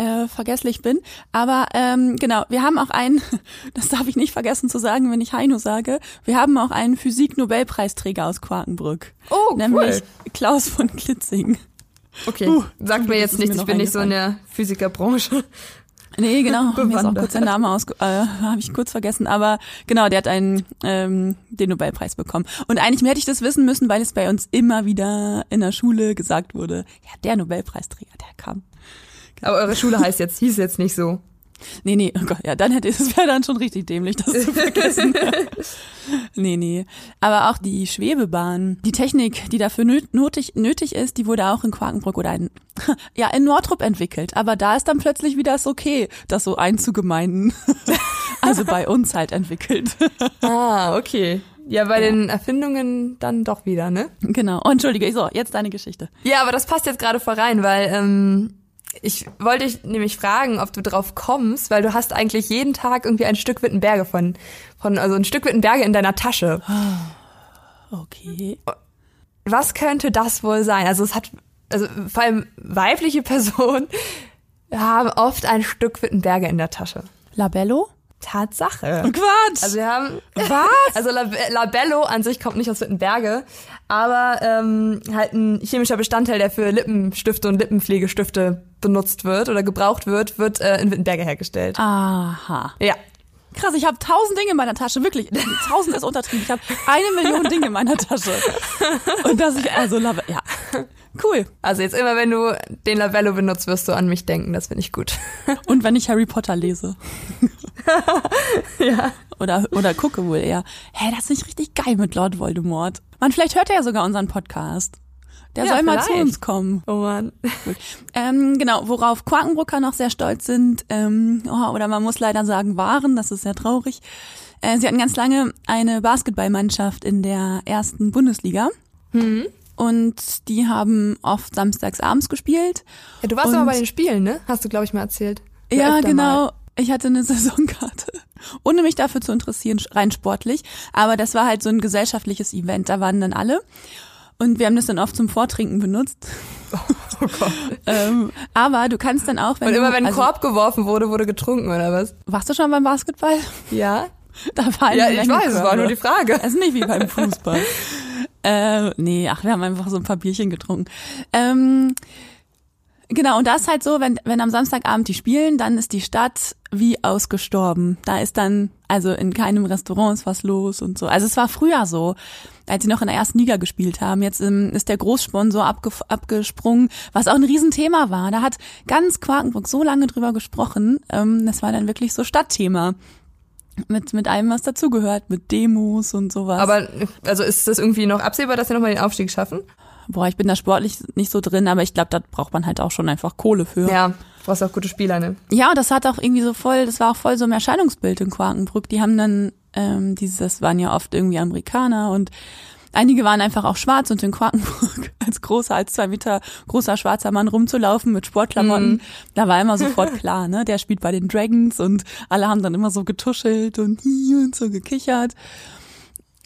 äh, vergesslich bin. Aber ähm, genau, wir haben auch einen, das darf ich nicht vergessen zu sagen, wenn ich Heino sage, wir haben auch einen Physik-Nobelpreisträger aus Quakenbrück. Oh, Nämlich Klaus von Klitzing. Okay, Uh, sagt mir jetzt nichts, ich bin nicht so in der Physikerbranche. Nee, genau, mir ist auch Bewandert. kurz der Name aus, äh, habe ich kurz vergessen, aber genau, der hat einen ähm, den Nobelpreis bekommen. Und eigentlich hätte ich das wissen müssen, weil es bei uns immer wieder in der Schule gesagt wurde, ja, der Nobelpreisträger, der kam. Aber eure Schule heißt jetzt, hieß jetzt nicht so. Nee, nee, oh Gott, ja, dann hätte es wäre dann schon richtig dämlich, das zu vergessen. nee, nee. Aber auch die Schwebebahn, die Technik, die dafür nöt- nötig, nötig ist, die wurde auch in Quakenbrück oder in, ja, in Nordrup entwickelt. Aber da ist dann plötzlich wieder das okay, das so einzugemeinden. also bei uns halt entwickelt. Ah, okay. Ja, bei den Erfindungen dann doch wieder, ne? genau. Oh, entschuldige, so, jetzt deine Geschichte. Ja, aber das passt jetzt gerade voll rein, weil ähm, ich wollte dich nämlich fragen, ob du drauf kommst, weil du hast eigentlich jeden Tag irgendwie ein Stück Wittenberge von, von also ein Stück Wittenberge in deiner Tasche. Okay. Was könnte das wohl sein? Also es hat, also vor allem weibliche Personen haben oft ein Stück Wittenberge in der Tasche. Labello? Tatsache. Quatsch! Also wir haben Was? Also Lab Labello an sich kommt nicht aus Wittenberge, aber ähm, halt ein chemischer Bestandteil, der für Lippenstifte und Lippenpflegestifte benutzt wird oder gebraucht wird, wird äh, in Wittenberge hergestellt. Aha. Ja. Krass, ich habe tausend Dinge in meiner Tasche, wirklich. Tausend ist untertrieben. Ich habe eine Million Dinge in meiner Tasche. Und dass ich, also, Lab- ja. Cool. Also jetzt immer, wenn du den Labello benutzt, wirst du an mich denken. Das finde ich gut. Und wenn ich Harry Potter lese. ja. Oder, oder gucke wohl eher. Hä, das ist nicht richtig geil mit Lord Voldemort. Man, vielleicht hört er ja sogar unseren Podcast. Der Ja, soll mal zu vielleicht. uns kommen. Oh man. Ähm, genau, worauf Quakenbrucker noch sehr stolz sind, ähm, oh, oder man muss leider sagen, waren, das ist sehr traurig. Äh, sie hatten ganz lange eine Basketballmannschaft in der ersten Bundesliga. Mhm. Und die haben oft samstags abends gespielt. Ja, du warst aber bei den Spielen, ne? Hast du, glaube ich, mal erzählt. Ja, genau. mal. Ich hatte eine Saisonkarte, ohne mich dafür zu interessieren, rein sportlich. Aber das war halt so ein gesellschaftliches Event. Da waren dann alle. Und wir haben das dann oft zum Vortrinken benutzt. Oh Gott. ähm, aber du kannst dann auch, wenn Und du, immer wenn ein also, Korb geworfen wurde, wurde getrunken, oder was? Warst du schon beim Basketball? Ja. Da fallen Ja, ich weiß, es war nur die Frage. Das ist nicht wie beim Fußball. äh, nee, ach, wir haben einfach so ein paar Bierchen getrunken. Ähm, genau, und das ist halt so, wenn, wenn am Samstagabend die spielen, dann ist die Stadt wie ausgestorben. Da ist dann, also in keinem Restaurant ist was los und so. Also es war früher so, als sie noch in der ersten Liga gespielt haben. Jetzt ähm, ist der Großsponsor abge abgesprungen, was auch ein Riesenthema war. Da hat ganz Quakenburg so lange drüber gesprochen. Ähm, das war dann wirklich so Stadtthema. Mit, mit allem, was dazugehört, mit Demos und sowas. Aber, also ist das irgendwie noch absehbar, dass sie nochmal den Aufstieg schaffen? Boah, ich bin da sportlich nicht so drin, aber ich glaube, da braucht man halt auch schon einfach Kohle für. Ja, du brauchst auch gute Spieler, ne? Ja, und das hat auch irgendwie so voll, das war auch voll so ein Erscheinungsbild in Quakenbrück. Die haben dann, ähm, dieses, das waren ja oft irgendwie Amerikaner und Einige waren einfach auch schwarz und in Quakenburg als großer, als zwei Meter großer schwarzer Mann rumzulaufen mit Sportklamotten, mhm. da war immer sofort klar, ne, der spielt bei den Dragons und alle haben dann immer so getuschelt und und so gekichert.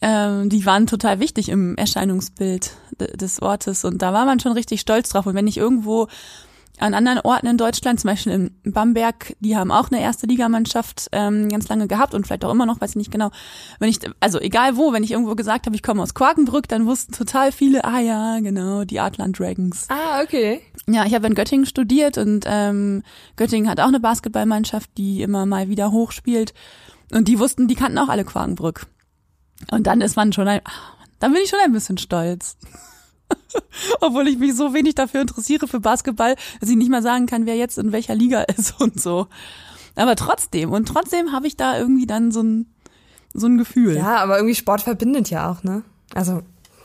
Ähm, die waren total wichtig im Erscheinungsbild des Ortes und da war man schon richtig stolz drauf. Und wenn ich irgendwo an anderen Orten in Deutschland, zum Beispiel in Bamberg, die haben auch eine erste Ligamannschaft ähm, ganz lange gehabt und vielleicht auch immer noch, weiß ich nicht genau. Wenn ich, also egal wo, wenn ich irgendwo gesagt habe, ich komme aus Quakenbrück, dann wussten total viele, ah ja, genau, die Artland Dragons. Ah, okay. Ja, ich habe in Göttingen studiert und ähm, Göttingen hat auch eine Basketballmannschaft, die immer mal wieder hochspielt. Und die wussten, die kannten auch alle Quakenbrück. Und dann ist man schon ein, dann bin ich schon ein bisschen stolz. Obwohl ich mich so wenig dafür interessiere für Basketball, dass ich nicht mal sagen kann, wer jetzt in welcher Liga ist und so. Aber trotzdem, und trotzdem habe ich da irgendwie dann so ein, so ein Gefühl. Ja, aber irgendwie Sport verbindet ja auch, ne? Also,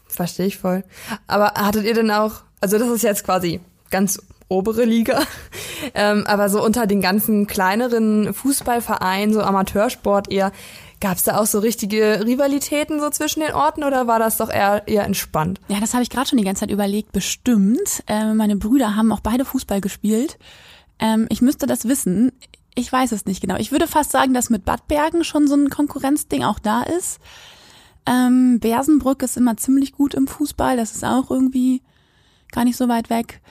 verstehe ich voll. Aber hattet ihr denn auch, also das ist jetzt quasi ganz obere Liga, ähm, aber so unter den ganzen kleineren Fußballvereinen, so Amateursport eher, Gab es da auch so richtige Rivalitäten so zwischen den Orten oder war das doch eher, eher entspannt? Ja, das habe ich gerade schon die ganze Zeit überlegt. Bestimmt. Äh, meine Brüder haben auch beide Fußball gespielt. Ähm, ich müsste das wissen. Ich weiß es nicht genau. Ich würde fast sagen, dass mit Bad Bergen schon so ein Konkurrenzding auch da ist. Ähm, Bersenbrück ist immer ziemlich gut im Fußball. Das ist auch irgendwie gar nicht so weit weg.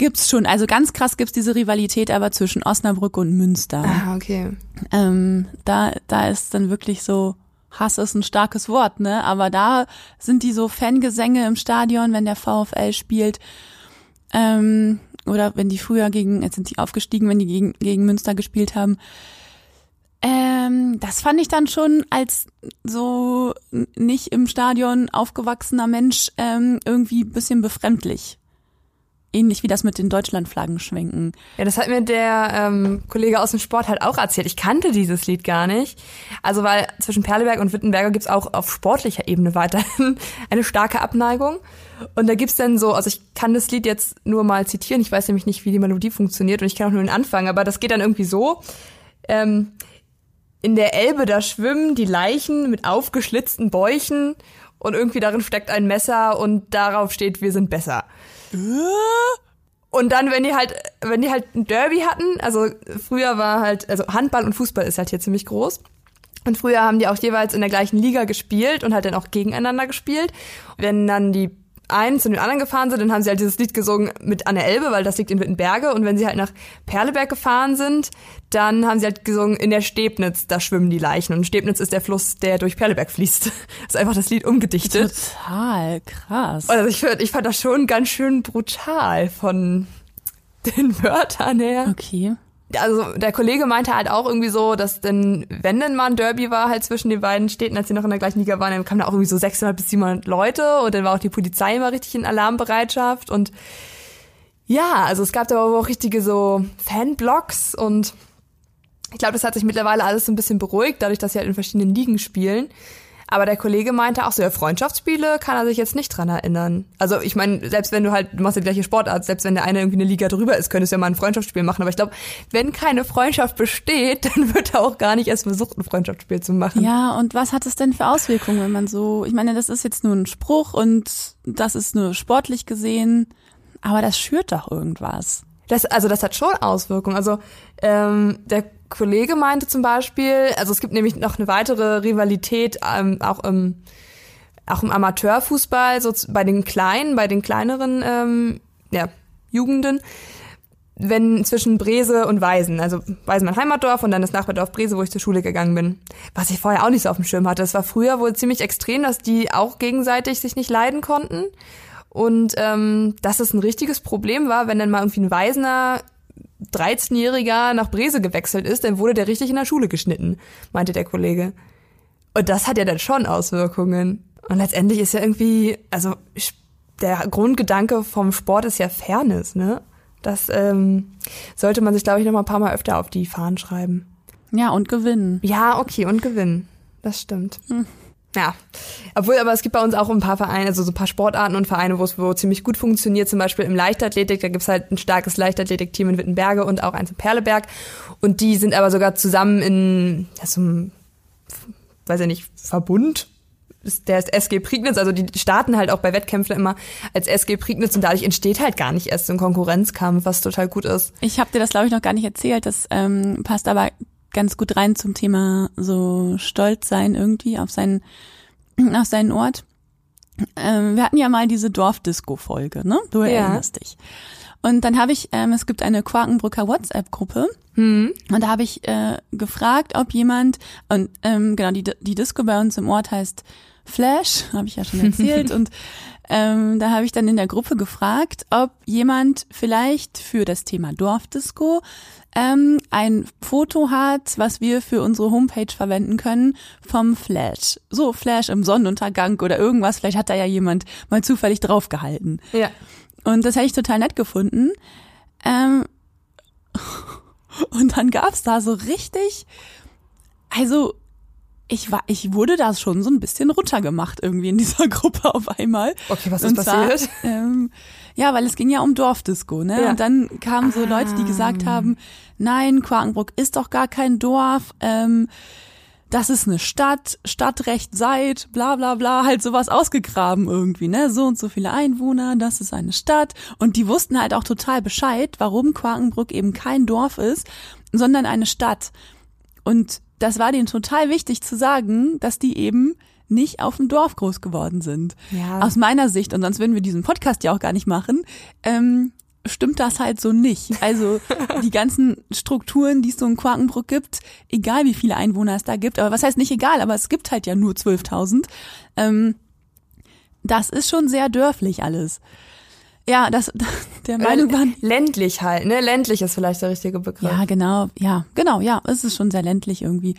Gibt's schon. Also ganz krass gibt's diese Rivalität aber zwischen Osnabrück und Münster. Ah, okay. Ähm, da, da ist dann wirklich so, Hass ist ein starkes Wort, ne? Aber da sind die so Fangesänge im Stadion, wenn der VfL spielt. Ähm, oder wenn die früher gegen, jetzt sind die aufgestiegen, wenn die gegen, gegen Münster gespielt haben. Ähm, das fand ich dann schon als so nicht im Stadion aufgewachsener Mensch ähm, irgendwie bisschen befremdlich ähnlich wie das mit den Deutschlandflaggen schwenken. Ja, das hat mir der ähm, Kollege aus dem Sport halt auch erzählt. Ich kannte dieses Lied gar nicht. Also weil zwischen Perleberg und Wittenberger gibt's auch auf sportlicher Ebene weiterhin eine starke Abneigung. Und da gibt's dann so, also ich kann das Lied jetzt nur mal zitieren, ich weiß nämlich nicht, wie die Melodie funktioniert und ich kann auch nur den Anfang, aber das geht dann irgendwie so. Ähm, in der Elbe, da schwimmen die Leichen mit aufgeschlitzten Bäuchen und irgendwie darin steckt ein Messer und darauf steht, wir sind besser. Und dann, wenn die halt, wenn die halt ein Derby hatten, also früher war halt, also Handball und Fußball ist halt hier ziemlich groß. Und früher haben die auch jeweils in der gleichen Liga gespielt und halt dann auch gegeneinander gespielt. Wenn dann die einen zu den anderen gefahren sind, dann haben sie halt dieses Lied gesungen mit an der Elbe, weil das liegt in Wittenberge. Und wenn sie halt nach Perleberg gefahren sind, dann haben sie halt gesungen in der Stebnitz, da schwimmen die Leichen. Und Stebnitz ist der Fluss, der durch Perleberg fließt. Das ist einfach das Lied umgedichtet. Total krass. Also ich, fand, ich fand das schon ganz schön brutal von den Wörtern her. Okay also der Kollege meinte halt auch irgendwie so, dass denn, wenn denn mal ein Derby war halt zwischen den beiden Städten, als sie noch in der gleichen Liga waren, dann kamen da auch irgendwie so 600 bis 700 Leute und dann war auch die Polizei immer richtig in Alarmbereitschaft und ja, also es gab da aber auch richtige so Fanblocks und ich glaube, das hat sich mittlerweile alles so ein bisschen beruhigt, dadurch, dass sie halt in verschiedenen Ligen spielen. Aber der Kollege meinte auch so, ja, Freundschaftsspiele kann er sich jetzt nicht dran erinnern. Also ich meine, selbst wenn du halt, du machst die gleiche Sportart, selbst wenn der eine irgendwie eine Liga drüber ist, könntest du ja mal ein Freundschaftsspiel machen. Aber ich glaube, wenn keine Freundschaft besteht, dann wird er auch gar nicht erst versucht, ein Freundschaftsspiel zu machen. Ja, und was hat es denn für Auswirkungen, wenn man so, ich meine, das ist jetzt nur ein Spruch und das ist nur sportlich gesehen, aber das schürt doch irgendwas. Das, also das hat schon Auswirkungen. Also ähm, der Kollege meinte zum Beispiel, also es gibt nämlich noch eine weitere Rivalität ähm, auch im auch im Amateurfußball, so bei den kleinen, bei den kleineren ähm, ja, Jugenden, wenn zwischen Brese und Weisen, also Weisen mein Heimatdorf und dann das Nachbardorf Brese, wo ich zur Schule gegangen bin. Was ich vorher auch nicht so auf dem Schirm hatte. Das war früher wohl ziemlich extrem, dass die auch gegenseitig sich nicht leiden konnten. Und ähm, dass es ein richtiges Problem war, wenn dann mal irgendwie ein Weisener 13-Jähriger nach Brese gewechselt ist, dann wurde der richtig in der Schule geschnitten, meinte der Kollege. Und das hat ja dann schon Auswirkungen. Und letztendlich ist ja irgendwie, also der Grundgedanke vom Sport ist ja Fairness, ne? Das ähm, sollte man sich, glaube ich, noch mal ein paar Mal öfter auf die Fahnen schreiben. Ja, und gewinnen. Ja, okay, und gewinnen. Das stimmt. Hm. Ja, obwohl, aber es gibt bei uns auch ein paar Vereine, also so ein paar Sportarten und Vereine, wo es wo ziemlich gut funktioniert. Zum Beispiel im Leichtathletik, da gibt's halt ein starkes Leichtathletik-Team in Wittenberge und auch eins in Perleberg. Und die sind aber sogar zusammen in ja, so einem, weiß ich nicht, Verbund der ist SG Prignitz, also die starten halt auch bei Wettkämpfen immer als SG Prignitz und dadurch entsteht halt gar nicht erst so ein Konkurrenzkampf, was total gut ist. Ich habe dir das, glaube ich, noch gar nicht erzählt. Das ähm, passt aber ganz gut rein zum Thema so stolz sein irgendwie auf seinen, auf seinen Ort. Ähm, wir hatten ja mal diese Dorfdisco-Folge, ne? Du erinnerst ja. dich. Und dann habe ich, ähm, es gibt eine Quakenbrücker WhatsApp-Gruppe. Mhm. Und da habe ich äh, gefragt, ob jemand, und ähm, genau, die, die Disco bei uns im Ort heißt Flash, habe ich ja schon erzählt. und ähm, da habe ich dann in der Gruppe gefragt, ob jemand vielleicht für das Thema Dorfdisco ähm, ein Foto hat, was wir für unsere Homepage verwenden können vom Flash. So Flash im Sonnenuntergang oder irgendwas. Vielleicht hat da ja jemand mal zufällig draufgehalten. Ja. Und das hätte ich total nett gefunden. Ähm, und dann gab's da so richtig, also ich war, ich wurde da schon so ein bisschen runtergemacht irgendwie in dieser Gruppe auf einmal. Okay, was ist und passiert? Zwar, ähm, ja, weil es ging ja um Dorfdisco, ne? Ja. Und dann kamen so ah. Leute, die gesagt haben, nein, Quakenbrück ist doch gar kein Dorf, ähm, das ist eine Stadt, Stadtrecht seit, bla bla bla, halt sowas ausgegraben irgendwie, ne? So und so viele Einwohner, das ist eine Stadt. Und die wussten halt auch total Bescheid, warum Quakenbrück eben kein Dorf ist, sondern eine Stadt. Und das war denen total wichtig zu sagen, dass die eben nicht auf dem Dorf groß geworden sind. Ja. Aus meiner Sicht, und sonst würden wir diesen Podcast ja auch gar nicht machen, ähm, stimmt das halt so nicht. Also die ganzen Strukturen, die es so in Quakenbrück gibt, egal wie viele Einwohner es da gibt, aber was heißt nicht egal, aber es gibt halt ja nur 12.000, ähm, das ist schon sehr dörflich alles. Ja, das, der Meinung waren. Ländlich halt, ne? Ländlich ist vielleicht der richtige Begriff. Ja, genau, ja, genau, ja, es ist schon sehr ländlich irgendwie.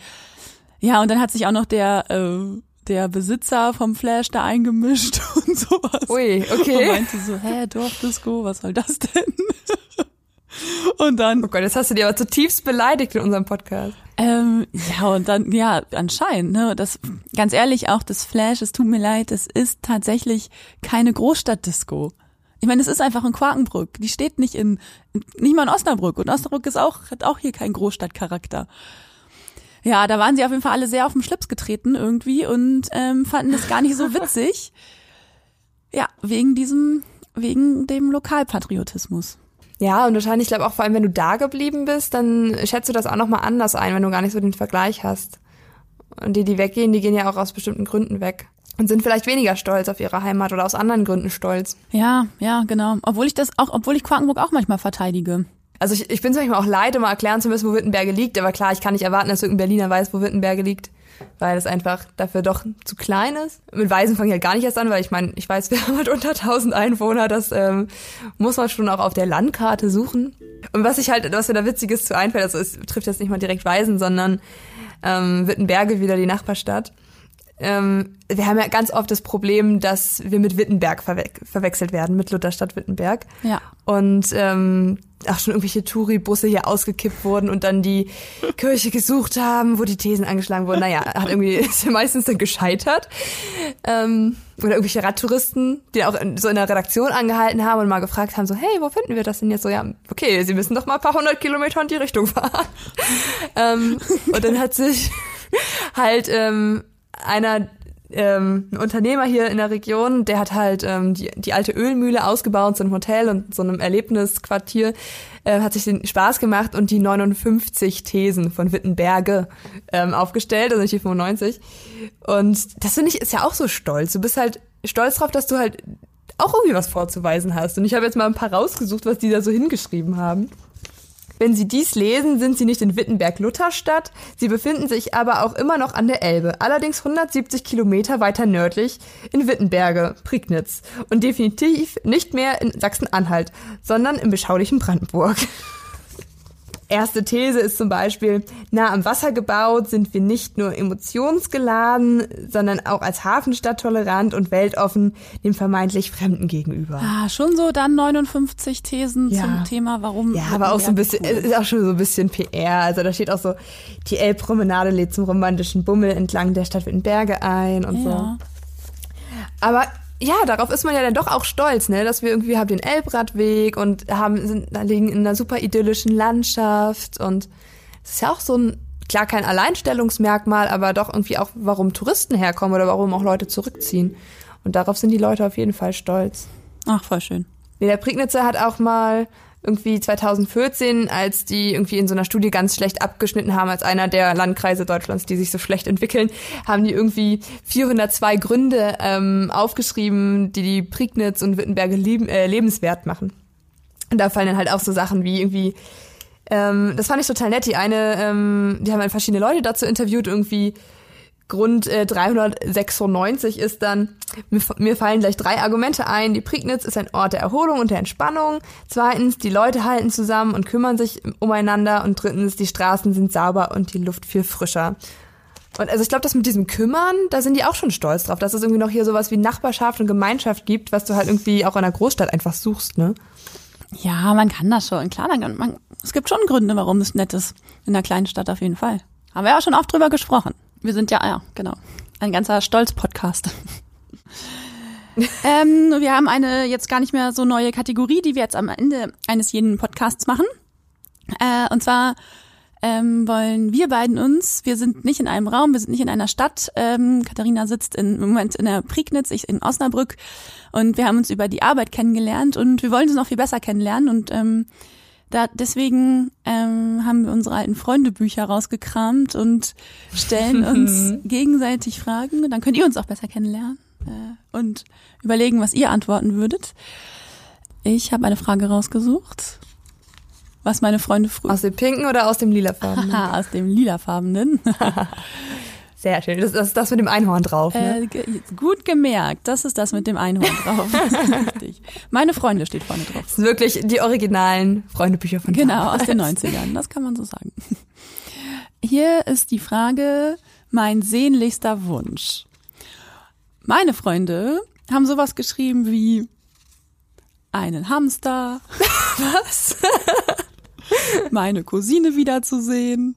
Ja, und dann hat sich auch noch der, äh, der Besitzer vom Flash da eingemischt und sowas. Ui, okay. Und meinte so, hä, Dorfdisco, was soll das denn? Und dann. Oh Gott, jetzt hast du dich aber zutiefst beleidigt in unserem Podcast. Ähm, ja, und dann, ja, anscheinend, ne, das, ganz ehrlich, auch das Flash, es tut mir leid, es ist tatsächlich keine Großstadtdisco. Ich meine, es ist einfach in Quakenbrück. Die steht nicht in, nicht mal in Osnabrück. Und Osnabrück ist auch, hat auch hier keinen Großstadtcharakter. Ja, da waren sie auf jeden Fall alle sehr auf den Schlips getreten irgendwie und ähm, fanden das gar nicht so witzig. Ja, wegen diesem, wegen dem Lokalpatriotismus. Ja, und wahrscheinlich, ich glaube auch vor allem, wenn du da geblieben bist, dann schätzt du das auch nochmal anders ein, wenn du gar nicht so den Vergleich hast. Und die, die weggehen, die gehen ja auch aus bestimmten Gründen weg und sind vielleicht weniger stolz auf ihre Heimat oder aus anderen Gründen stolz. Ja, ja, genau. Obwohl ich das auch, obwohl ich Quakenburg auch manchmal verteidige. Also ich, ich bin es manchmal auch leid, um mal erklären zu müssen, wo Wittenberge liegt, aber klar, ich kann nicht erwarten, dass irgendein Berliner weiß, wo Wittenberge liegt, weil es einfach dafür doch zu klein ist. Mit Weisen fange ich halt gar nicht erst an, weil ich meine, ich weiß, wir haben halt unter 1000 Einwohner, das ähm, muss man schon auch auf der Landkarte suchen. Und was ich halt, was mir da Witziges zu einfällt, also es trifft jetzt nicht mal direkt Weisen, sondern ähm, Wittenberge wieder die Nachbarstadt ähm, wir haben ja ganz oft das Problem, dass wir mit Wittenberg verwe verwechselt werden, mit Lutherstadt Wittenberg. Ja. Und ähm, auch schon irgendwelche Touri-Busse hier ausgekippt wurden und dann die Kirche gesucht haben, wo die Thesen angeschlagen wurden. Naja, hat irgendwie ist ja meistens dann gescheitert. Ähm, oder irgendwelche Radtouristen, die auch in, so in der Redaktion angehalten haben und mal gefragt haben, so, hey, wo finden wir das denn jetzt? So, ja, okay, sie müssen doch mal ein paar hundert Kilometer in die Richtung fahren. ähm, und dann hat sich halt ähm, einer ähm, ein Unternehmer hier in der Region, der hat halt ähm, die, die alte Ölmühle ausgebaut, so ein Hotel und so einem Erlebnisquartier, äh, hat sich den Spaß gemacht und die 59 Thesen von Wittenberge ähm, aufgestellt, also nicht die 95. Und das finde ich ist ja auch so stolz. Du bist halt stolz drauf, dass du halt auch irgendwie was vorzuweisen hast. Und ich habe jetzt mal ein paar rausgesucht, was die da so hingeschrieben haben. Wenn Sie dies lesen, sind Sie nicht in Wittenberg-Lutherstadt, Sie befinden sich aber auch immer noch an der Elbe, allerdings 170 Kilometer weiter nördlich in Wittenberge, Prignitz und definitiv nicht mehr in Sachsen-Anhalt, sondern im beschaulichen Brandenburg. Erste These ist zum Beispiel, nah am Wasser gebaut sind wir nicht nur emotionsgeladen, sondern auch als Hafenstadt tolerant und weltoffen dem vermeintlich Fremden gegenüber. Ah, schon so dann 59 Thesen ja. zum Thema, warum. Ja, aber auch so ein bisschen, cool. ist auch schon so ein bisschen PR. Also da steht auch so, die Elbpromenade lädt zum romantischen Bummel entlang der Stadt Wittenberge ein und ja. so. Aber ja, darauf ist man ja dann doch auch stolz, ne, dass wir irgendwie haben den Elbradweg und haben sind liegen in einer super idyllischen Landschaft und es ist ja auch so ein klar kein Alleinstellungsmerkmal, aber doch irgendwie auch, warum Touristen herkommen oder warum auch Leute zurückziehen. Und darauf sind die Leute auf jeden Fall stolz. Ach, voll schön. Nee, der Prignitzer hat auch mal irgendwie 2014, als die irgendwie in so einer Studie ganz schlecht abgeschnitten haben, als einer der Landkreise Deutschlands, die sich so schlecht entwickeln, haben die irgendwie 402 Gründe ähm, aufgeschrieben, die die Prignitz und Wittenberge leben, äh, lebenswert machen. Und da fallen dann halt auch so Sachen wie irgendwie, ähm, das fand ich total nett, die eine, ähm, die haben halt verschiedene Leute dazu interviewt, irgendwie Grund äh, 396 ist dann, mir, mir fallen gleich drei Argumente ein. Die Prignitz ist ein Ort der Erholung und der Entspannung. Zweitens, die Leute halten zusammen und kümmern sich umeinander. Und drittens, die Straßen sind sauber und die Luft viel frischer. Und also ich glaube, das mit diesem Kümmern, da sind die auch schon stolz drauf, dass es irgendwie noch hier sowas wie Nachbarschaft und Gemeinschaft gibt, was du halt irgendwie auch in einer Großstadt einfach suchst, ne? Ja, man kann das schon. Klar, man, man, es gibt schon Gründe, warum es nett ist. In einer kleinen Stadt auf jeden Fall. Haben wir ja auch schon oft drüber gesprochen. Wir sind ja, ja, genau. Ein ganzer Stolz-Podcast. ähm, wir haben eine jetzt gar nicht mehr so neue Kategorie, die wir jetzt am Ende eines jeden Podcasts machen. Äh, und zwar ähm, wollen wir beiden uns, wir sind nicht in einem Raum, wir sind nicht in einer Stadt. Ähm, Katharina sitzt in, im Moment in der Prignitz, ich in Osnabrück und wir haben uns über die Arbeit kennengelernt und wir wollen uns noch viel besser kennenlernen und ähm, da, deswegen ähm, haben wir unsere alten Freundebücher rausgekramt und stellen uns gegenseitig Fragen. Dann könnt ihr uns auch besser kennenlernen äh, und überlegen, was ihr antworten würdet. Ich habe eine Frage rausgesucht, was meine Freunde früher... Aus dem pinken oder aus dem lilafarbenen? Aha, aus dem lilafarbenen. Sehr schön. Das, ist das mit dem Einhorn drauf. Ne? Äh, gut gemerkt. Das ist das mit dem Einhorn drauf. Richtig. Meine Freunde steht vorne drauf. Das sind wirklich die originalen Freundebücher von Genau, aus den 90ern. Das kann man so sagen. Hier ist die Frage, mein sehnlichster Wunsch. Meine Freunde haben sowas geschrieben wie einen Hamster. Was? meine Cousine wiederzusehen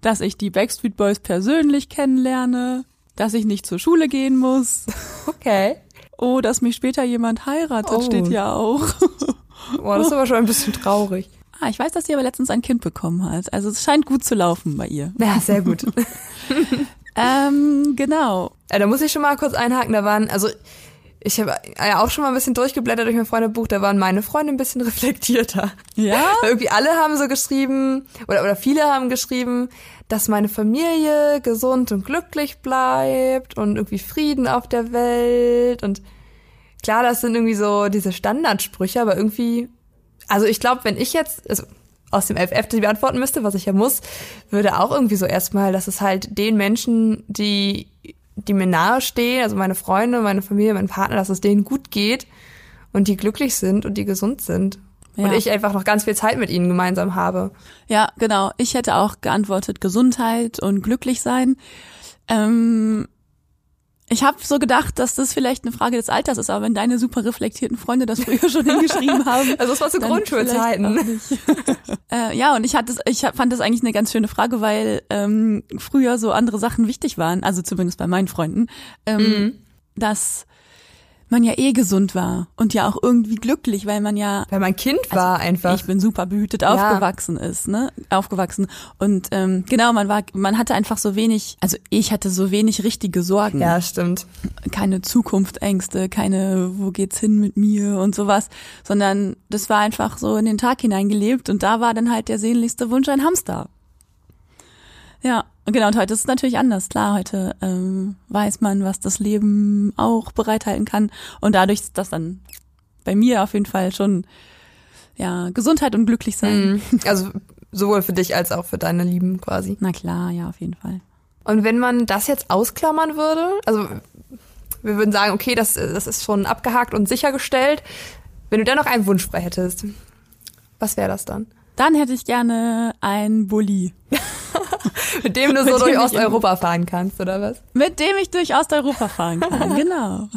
dass ich die Backstreet Boys persönlich kennenlerne, dass ich nicht zur Schule gehen muss. Okay. Oh, dass mich später jemand heiratet, oh. steht ja auch. Boah, das ist aber schon ein bisschen traurig. Ah, ich weiß, dass sie aber letztens ein Kind bekommen hat. Also es scheint gut zu laufen bei ihr. Ja, sehr gut. ähm, genau. Ja, da muss ich schon mal kurz einhaken. Da waren, also ich habe ja auch schon mal ein bisschen durchgeblättert durch mein Freundebuch, da waren meine Freunde ein bisschen reflektierter. Ja? Weil irgendwie alle haben so geschrieben, oder, oder viele haben geschrieben, dass meine Familie gesund und glücklich bleibt und irgendwie Frieden auf der Welt und klar, das sind irgendwie so diese Standardsprüche, aber irgendwie, also ich glaube, wenn ich jetzt, also aus dem FF die beantworten müsste, was ich ja muss, würde auch irgendwie so erstmal, dass es halt den Menschen, die die mir nahe stehen, also meine Freunde, meine Familie, mein Partner, dass es denen gut geht und die glücklich sind und die gesund sind. Ja. Und ich einfach noch ganz viel Zeit mit ihnen gemeinsam habe. Ja, genau. Ich hätte auch geantwortet Gesundheit und glücklich sein. Ähm, ich habe so gedacht, dass das vielleicht eine Frage des Alters ist, aber wenn deine super reflektierten Freunde das früher schon hingeschrieben haben. Also es war zu Grundschulzeiten. äh, ja, und ich hatte ich fand das eigentlich eine ganz schöne Frage, weil ähm, früher so andere Sachen wichtig waren, also zumindest bei meinen Freunden, ähm, mhm. dass man ja eh gesund war und ja auch irgendwie glücklich, weil man ja weil man Kind also war einfach. Ich bin super behütet ja. aufgewachsen ist, ne, aufgewachsen und ähm, genau, man war, man hatte einfach so wenig, also ich hatte so wenig richtige Sorgen. Ja, stimmt. Keine Zukunftsängste, keine, wo geht's hin mit mir und sowas, sondern das war einfach so in den Tag hineingelebt und da war dann halt der sehnlichste Wunsch ein Hamster. Ja, genau, und heute ist es natürlich anders. Klar, heute ähm, weiß man, was das Leben auch bereithalten kann. Und dadurch ist das dann bei mir auf jeden Fall schon ja Gesundheit und glücklich sein. Mhm. Also sowohl für dich als auch für deine Lieben quasi. Na klar, ja, auf jeden Fall. Und wenn man das jetzt ausklammern würde, also wir würden sagen, okay, das, das ist schon abgehakt und sichergestellt. Wenn du dennoch einen Wunsch frei hättest, was wäre das dann? Dann hätte ich gerne ein Bulli. mit dem du so durch Osteuropa fahren kannst, oder was? Mit dem ich durch Osteuropa fahren kann, genau.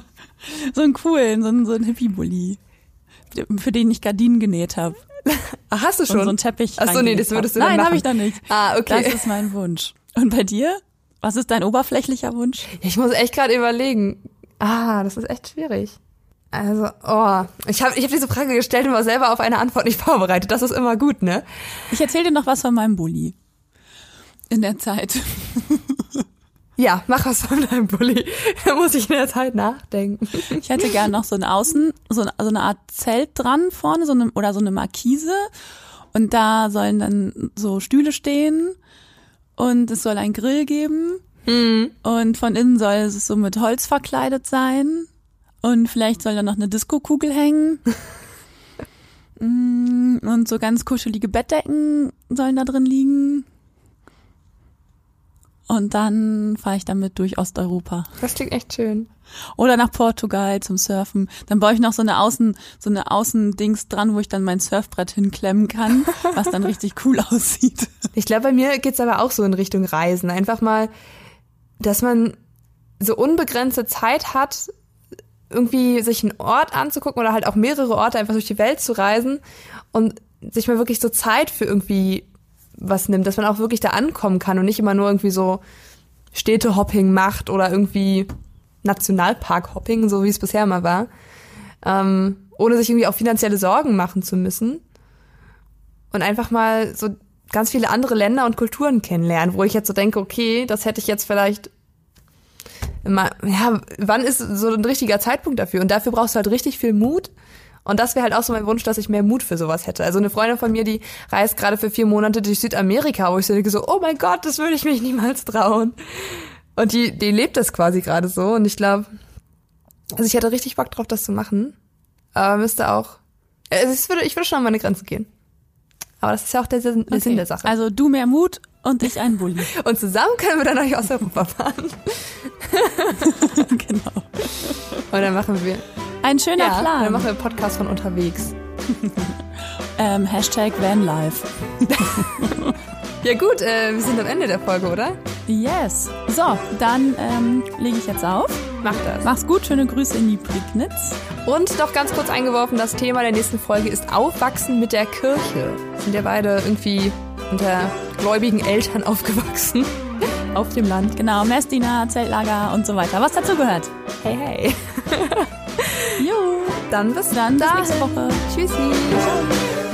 so einen coolen, so einen, so einen Hippie-Bulli, für den ich Gardinen genäht habe. Ach, hast du schon? Und so einen Teppich. Ach so, nee, das würdest du Nein, dann habe ich da nicht. Ah, okay. Das ist mein Wunsch. Und bei dir? Was ist dein oberflächlicher Wunsch? Ich muss echt gerade überlegen. Ah, das ist echt schwierig. Also, oh, ich habe ich hab diese Frage gestellt und war selber auf eine Antwort nicht vorbereitet. Das ist immer gut, ne? Ich erzähle dir noch was von meinem Bulli. In der Zeit. Ja, mach was von deinem Bulli. Da muss ich in der Zeit nachdenken. Ich hätte gern noch so ein Außen, so eine, so eine Art Zelt dran vorne, so eine, oder so eine Markise. Und da sollen dann so Stühle stehen und es soll ein Grill geben. Mhm. Und von innen soll es so mit Holz verkleidet sein. Und vielleicht soll da noch eine Diskokugel hängen. Mm, und so ganz kuschelige Bettdecken sollen da drin liegen. Und dann fahre ich damit durch Osteuropa. Das klingt echt schön. Oder nach Portugal zum Surfen. Dann baue ich noch so eine Außen, so eine Außendings dran, wo ich dann mein Surfbrett hinklemmen kann, was dann richtig cool aussieht. Ich glaube, bei mir geht's aber auch so in Richtung Reisen. Einfach mal, dass man so unbegrenzte Zeit hat, irgendwie sich einen Ort anzugucken oder halt auch mehrere Orte einfach durch die Welt zu reisen und sich mal wirklich so Zeit für irgendwie was nimmt, dass man auch wirklich da ankommen kann und nicht immer nur irgendwie so Städtehopping macht oder irgendwie Nationalparkhopping, so wie es bisher mal war, ähm, ohne sich irgendwie auch finanzielle Sorgen machen zu müssen und einfach mal so ganz viele andere Länder und Kulturen kennenlernen, wo ich jetzt so denke, okay, das hätte ich jetzt vielleicht immer, ja, wann ist so ein richtiger Zeitpunkt dafür? Und dafür brauchst du halt richtig viel Mut. Und das wäre halt auch so mein Wunsch, dass ich mehr Mut für sowas hätte. Also eine Freundin von mir, die reist gerade für vier Monate durch Südamerika, wo ich so denke so, oh mein Gott, das würde ich mich niemals trauen. Und die, die lebt das quasi gerade so. Und ich glaube, also ich hätte richtig Bock drauf, das zu machen. Aber müsste auch, also ich würde, ich würde schon an meine Grenze gehen. Aber das ist ja auch der Sinn, der, Okay. Sinn der Sache. Also du mehr Mut und ich ein Bulli. Und zusammen können wir dann euch aus Europa fahren. genau. Und dann machen wir, Ein schöner ja, dann Plan. machen wir einen Podcast von unterwegs. Ähm, Hashtag Vanlife. Ja gut, äh, wir sind am Ende der Folge, oder? Yes. So, dann ähm, lege ich jetzt auf. Mach das. Mach's gut, schöne Grüße in die Prignitz. Und noch ganz kurz eingeworfen, das Thema der nächsten Folge ist Aufwachsen mit der Kirche. Sind ja beide irgendwie unter gläubigen Eltern aufgewachsen. Auf dem Land. Genau, Messdiener, Zeltlager und so weiter. Was dazu gehört. Hey, hey. Jo. Dann bis Dann bis dahin. nächste Woche. Tschüssi.